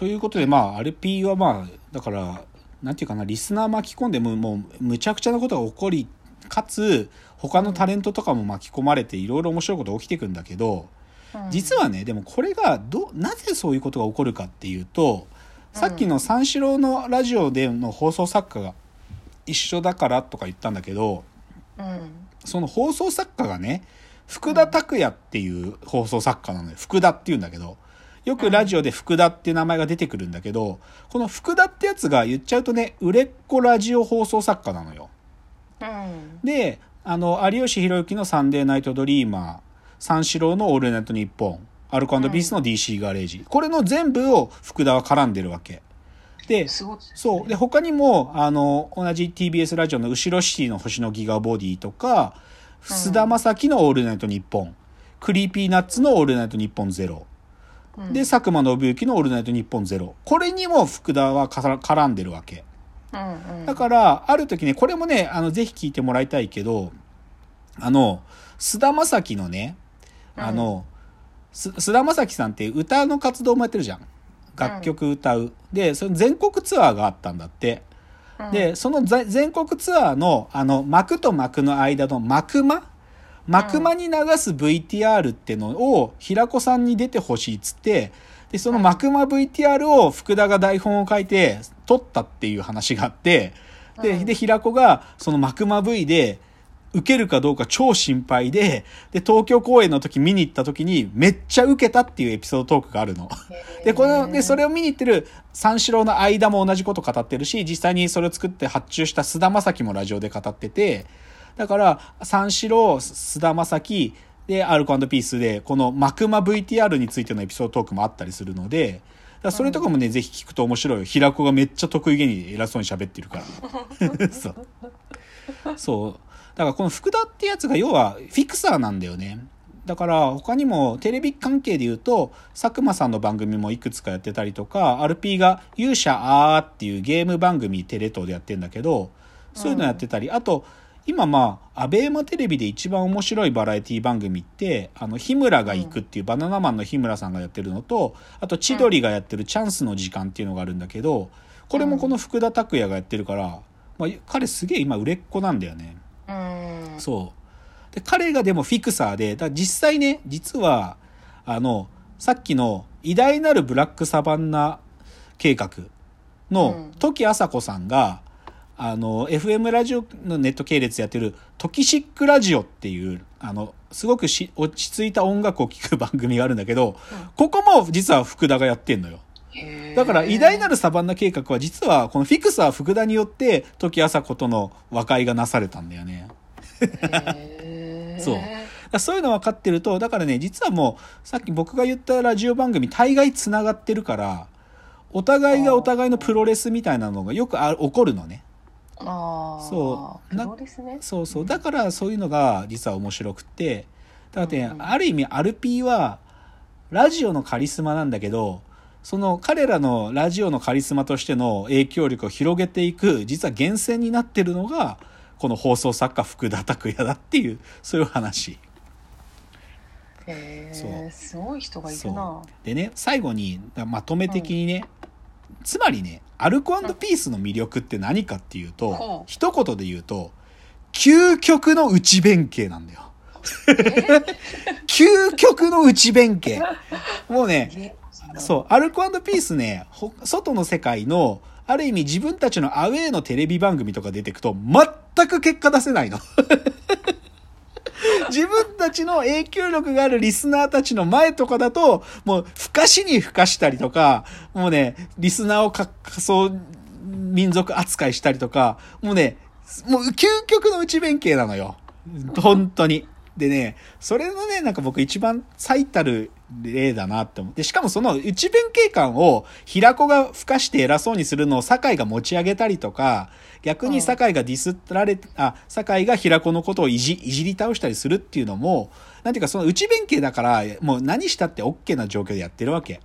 ということでまあ RP はまあだからなんていうかなリスナー巻き込んでももうむちゃくちゃなことが起こりかつ他のタレントとかも巻き込まれていろいろ面白いこと起きてくんだけど、実はねでもこれがどなぜそういうことが起こるかっていうとさっきの三四郎のラジオでの放送作家が一緒だからとか言ったんだけど、うん。その放送作家がね福田拓也っていう放送作家なのよ。福田っていうんだけどよくラジオで福田って名前が出てくるんだけどこの福田ってやつが言っちゃうとね売れっ子ラジオ放送作家なのよ。うんであの有吉弘行の「サンデーナイトドリーマー」三四郎の「オールナイトニッポン」アルコピースの DC ガレージ、これの全部を福田は絡んでるわけ。でそう。で、他にも、あの、同じ TBS ラジオの後ろシティの星のギガボディとか、須田正樹のオールナイトニッポン、Creepy Nuts のオールナイトニッポンゼロ、うんで、佐久間宣行のオールナイトニッポンゼロ。これにも福田はから絡んでるわけ。うんうんだから、ある時ね、これもね、あの、ぜひ聞いてもらいたいけど、あの、菅田将暉のね、あの、す菅田将暉さんって歌の活動もやってるじゃん。楽曲歌う。で、その全国ツアーがあったんだって。うんで、そのぜ全国ツアーの、あの、幕と幕の間の幕間幕間に流す VTR ってのを平子さんに出てほしいっつって、で、その幕間 VTR を福田が台本を書いて撮ったっていう話があって、で、うんで、平子がその幕間 V で受けるかどうか超心配で、で、東京公演の時見に行った時にめっちゃ受けたっていうエピソードトークがあるの。で、この、で、それを見に行ってる三四郎の間も同じこと語ってるし、実際にそれを作って発注した菅田将暉もラジオで語ってて、だから、三四郎、菅田将暉、で、アルコピースで、この幕間 VTR についてのエピソードトークもあったりするので、だそれとかもね、ぜひ聞くと面白いよ。平子がめっちゃ得意げに偉そうに喋ってるから。そう。そう。だからこの福田ってやつが要はフィクサーなんだよね。だから他にもテレビ関係で言うと佐久間さんの番組もいくつかやってたりとか RP が「勇者あー」っていうゲーム番組テレ東でやってんだけどそういうのやってたり、あと今まあアベーマテレビで一番面白いバラエティ番組ってあの日村が行くっていうバナナマンの日村さんがやってるのとあと千鳥がやってるチャンスの時間っていうのがあるんだけどこれもこの福田拓也がやってるから、まあ、彼すげえ今売れっ子なんだよね。うんそう。で、彼がでもフィクサーで、だ実際ね、実は、あの、さっきの偉大なるブラックサバンナ計画のうん時あさこさんが、あの、FM ラジオのネット系列やってる、トキシックラジオっていう、あの、すごくし落ち着いた音楽を聴く番組があるんだけど、ここも実は福田がやってんのよ。だから、偉大なるサバンナ計画は実は、このフィクサー福田によって、時あさことの和解がなされたんだよね。そうそういうの分かってると、だからね、実はもう、さっき僕が言ったラジオ番組、大概繋がってるから、お互いがお互いのプロレスみたいなのがよくあ起こるのね。ああそう。ね。そうそう。だからそういうのが実は面白くって、だからね、うんうん。ある意味アルピーは、ラジオのカリスマなんだけど、その彼らのラジオのカリスマとしての影響力を広げていく、実は源泉になってるのが、この放送作家福田拓也だっていう、そういう話。えすごい人がいるそなう。でね最後にまとめ的にね、つまりねアルコピースの魅力って何かっていうと、う。ん一言で言うと究極の内弁慶なんだよ。究極の内弁慶。もうねえそうアルコピースねほ外の世界のある意味自分たちのアウェーのテレビ番組とか出てくと全く結果出せないの 自分たちの影響力があるリスナーたちの前とかだと、もう、ふかしにふかしたりとか、もうね、リスナーをか仮想民族扱いしたりとか、もうね、もう究極の内弁慶なのよ。本当に。でね、それのね、なんか僕一番最たる例だなって思って、しかもその内弁慶感を平子がふかして偉そうにするのを酒井が持ち上げたりとか、逆に酒井がディスられ、あ、酒井が平子のことをいじ、いじり倒したりするっていうのも、なんていうかその内弁慶だから、もう何したって OK な状況でやってるわけ。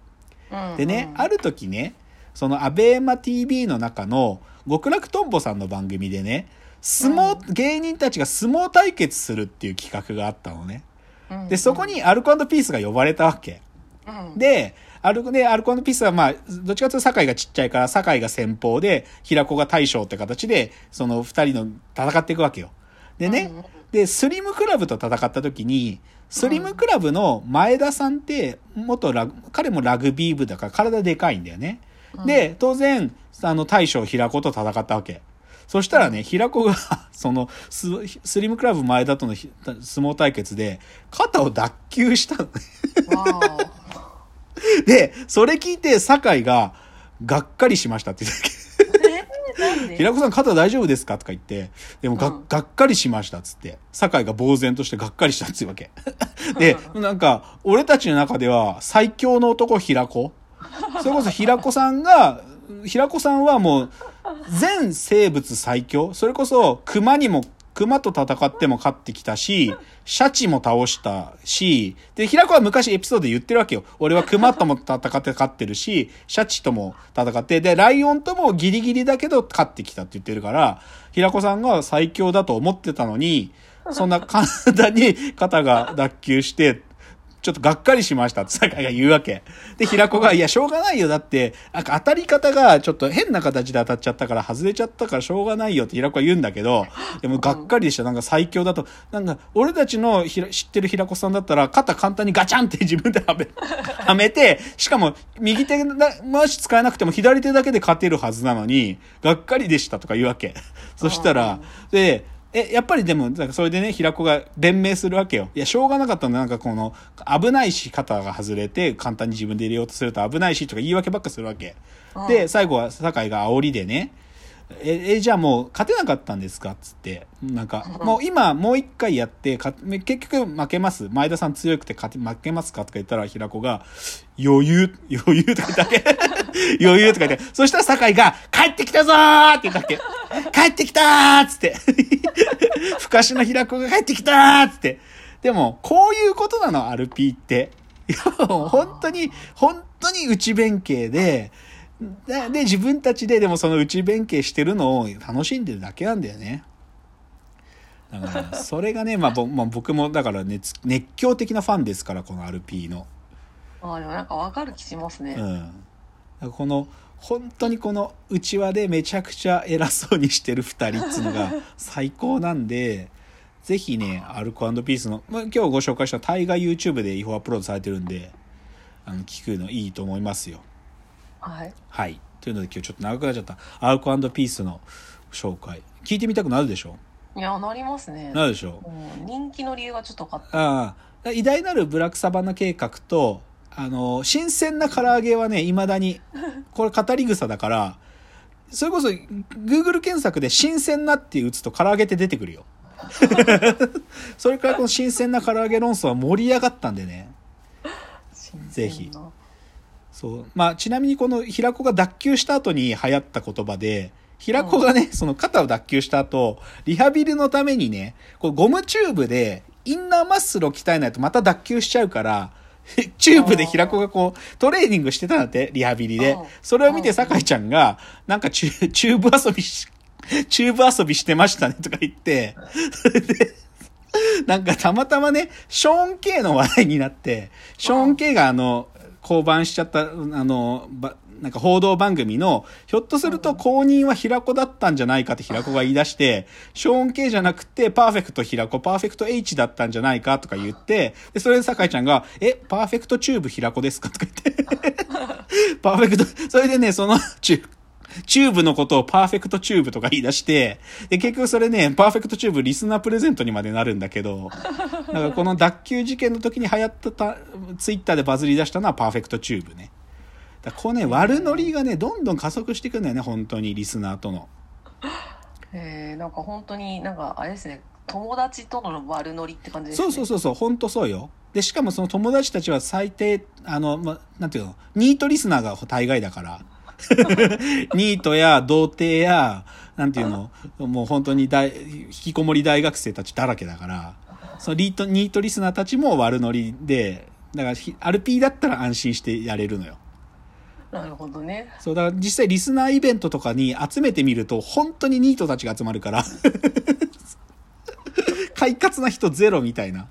うんでね、うんある時ね、そのアベーマ TV の中の極楽とんぼさんの番組でね、相撲、芸人たちが相撲対決するっていう企画があったのね。うんで、そこにアルコピースが呼ばれたわけ。うんで、アルコね、アルコピースはまあ、どっちかというと酒井がちっちゃいから、酒井が先方で、平子が大将って形で、その二人の戦っていくわけよ。でね、うんうんで、スリムクラブと戦った時に、スリムクラブの前田さんって、元ラグ、彼もラグビー部だから体でかいんだよね。で、当然、あの、大将平子と戦ったわけ。そしたらね、平子が、その、ススリムクラブ前田とのひ相撲対決で、肩を脱臼したの。ね。わで、それ聞いて、酒井が、がっかりしましたって言ってーえ？ー、なんで？平子さん肩大丈夫ですか？とか言って、でもが,、うん。がっかりしましたっつって、酒井が呆然としてがっかりしたっつうわけ。で、なんか、俺たちの中では最強の男平子。それこそ平子さんが、平子さんはもう、全生物最強それこそ、熊にも、熊と戦っても勝ってきたし、シャチも倒したし、で、平子は昔エピソードで言ってるわけよ。俺は熊とも戦って勝ってるし、シャチとも戦って、で、ライオンともギリギリだけど勝ってきたって言ってるから、平子さんが最強だと思ってたのに、そんな簡単に肩が脱臼して、ちょっとがっかりしましたって酒井が言うわけ。で、平子が、いや、しょうがないよ。だって、なんか当たり方がちょっと変な形で当たっちゃったから外れちゃったからしょうがないよって平子は言うんだけど、でもがっかりでした。なんか最強だと。なんか、俺たちのひら知ってる平子さんだったら、肩簡単にガチャンって自分ではめ、はめて、しかも、右手だ回し使えなくても左手だけで勝てるはずなのに、がっかりでしたとか言うわけ。そしたら、で、え、やっぱりでも、なんかそれでね、平子が弁明するわけよ。いや、しょうがなかったんだ。なんかこの、危ないし、肩が外れて、簡単に自分で入れようとすると危ないし、とか言い訳ばっかするわけ。うんで、最後は酒井が煽りでね、え、え、じゃあもう勝てなかったんですか？つって。なんか、もう今もう一回やって、か結局負けます。前田さん強くて勝て負けますか？とか言ったら、平子が、余裕、余裕とか言ったわけ。余裕とか言って。そしたら酒井が、帰ってきたぞーって言ったわけ。帰ってきたーっつって。ふかしの平子が帰ってきたーっつって。でも、こういうことなの、アルピーって。本当に、本当に内弁慶で、で、で自分たちででもその内弁慶してるのを楽しんでるだけなんだよね。だから、それがね、まあ、ぼまあ、僕もだから熱熱狂的なファンですから、この RP の。あーでもなんかわかる気しますね。うん。この、本当にこの内輪でめちゃくちゃ偉そうにしてる二人っつうのが 最高なんで、ぜひね、アルコピースの、まあ、今日ご紹介したタイガー YouTube で違法アップロードされてるんで、あの、聞くのいいと思いますよ。はい。はい。というので今日ちょっと長くなっちゃったアルコピースの紹介。聞いてみたくなるでしょ？いや、なりますね。なるでしょ？うん人気の理由がちょっと分かった。ああ。偉大なるブラックサバナ計画と、あの、新鮮な唐揚げはね、未だに、これ語り草だから、それこそ、Google 検索で新鮮なって打つと唐揚げって出てくるよ。それからこの新鮮な唐揚げ論争は盛り上がったんでね。ぜひそう。まあ、ちなみにこの平子が脱臼した後に流行った言葉で、平子がね、その肩を脱臼した後、リハビリのためにね、こうゴムチューブでインナーマッスルを鍛えないとまた脱臼しちゃうから、チューブで平子がこう、トレーニングしてたんだって、リハビリで。うん。それを見て酒井ちゃんが、なんかチュチューブ遊びし、チューブ遊びしてましたねとか言って、そ れで、なんかたまたまね、ショーンKの話題になって、ショーンKがあの、降板しちゃった、あの、ばなんか報道番組の、ひょっとすると後任は平子だったんじゃないかって平子が言い出して、ショーンKじゃなくて、パーフェクト平子、パーフェクト H だったんじゃないかとか言って、で、それで酒井ちゃんが、え、パーフェクトチューブ平子ですかとか言って、パーフェクト、それでね、その、チュチューブのことをパーフェクトチューブとか言い出して、で、結局それね、パーフェクトチューブリスナープレゼントにまでなるんだけど、だからこの脱臼事件の時に流行ったた、ツイッターでバズり出したのはパーフェクトチューブね。だこうね、悪ノリがね、どんどん加速していくんだよね、本当に、リスナーとの。えー、なんか本当になんかあれですね友達との悪ノリって感じですねそうそうそうそう、本当そうよ。で、しかもその友達たちは最低、あの、ま、なんていうの、ニートリスナーが大概だから。ニートや童貞や、なんていうの、もう本当に大、引きこもり大学生たちだらけだから、そのリート、ニートリスナーたちも悪ノリで、だからひ、RP だったら安心してやれるのよ。なるほどね。そう、だから実際リスナーイベントとかに集めてみると、本当にニートたちが集まるから、快活な人ゼロみたいな。っ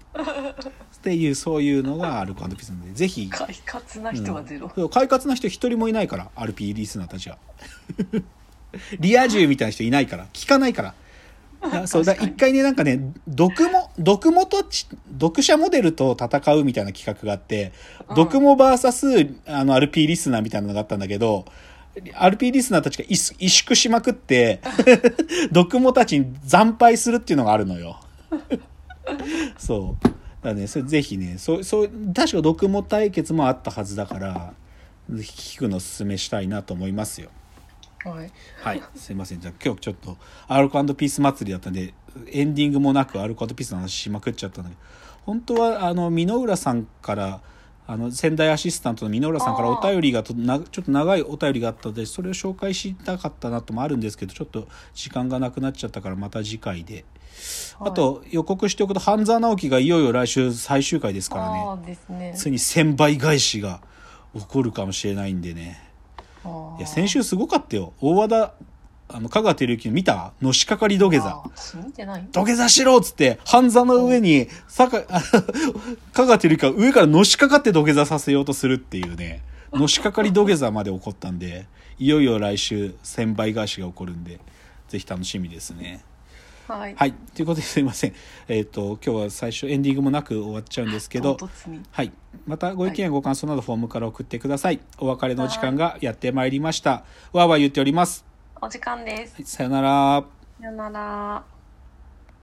ていうそういうのがアルコピースなので。ぜひ。快活な人がゼロ、そう快活な人一人もいないから RP リスナーたちは。リア充みたいな人いないから。聞かないから。あ そうだ一回ねなんかね読モ読モとち読者モデルと戦うみたいな企画があって、うん。読モ VS あの RP リスナーみたいなのがあったんだけど RP リスナーたちが萎萎縮しまくって 読モたちに惨敗するっていうのがあるのよ。そう。だねそれぜひねそうそう確か読モ対決もあったはずだからぜひ聞くのおすすめしたいなと思いますよはいはい、すいません。じゃあ今日ちょっとアルコピース祭りだったんで、エンディングもなくアルコピースの話しまくっちゃったんだけど、本当はあの、箕浦さんから、あの、仙台アシスタントの箕浦さんからお便りがとな、ちょっと長いお便りがあったので、それを紹介したかったなともあるんですけど、ちょっと時間がなくなっちゃったからまた次回で。あと予告しておくと、半沢直樹がいよいよ来週最終回ですからね。ねついに1000倍返しが起こるかもしれないんでね。いや先週すごかったよ。大和田あの香川照之の見た？のしかかり土下座。土下座しろっつって半座の上に香川照之が上からのしかかって土下座させようとするっていうね。のしかかり土下座まで起こったんでいよいよ来週1000倍返しが起こるんでぜひ楽しみですねはい、はいということですいませんえっ、と今日は最初エンディングもなく終わっちゃうんですけどはい。またご意見やご感想などフォームから送ってください。お別れの時間がやってまいりました。わーわー言っております。お時間ですさよなら。さよなら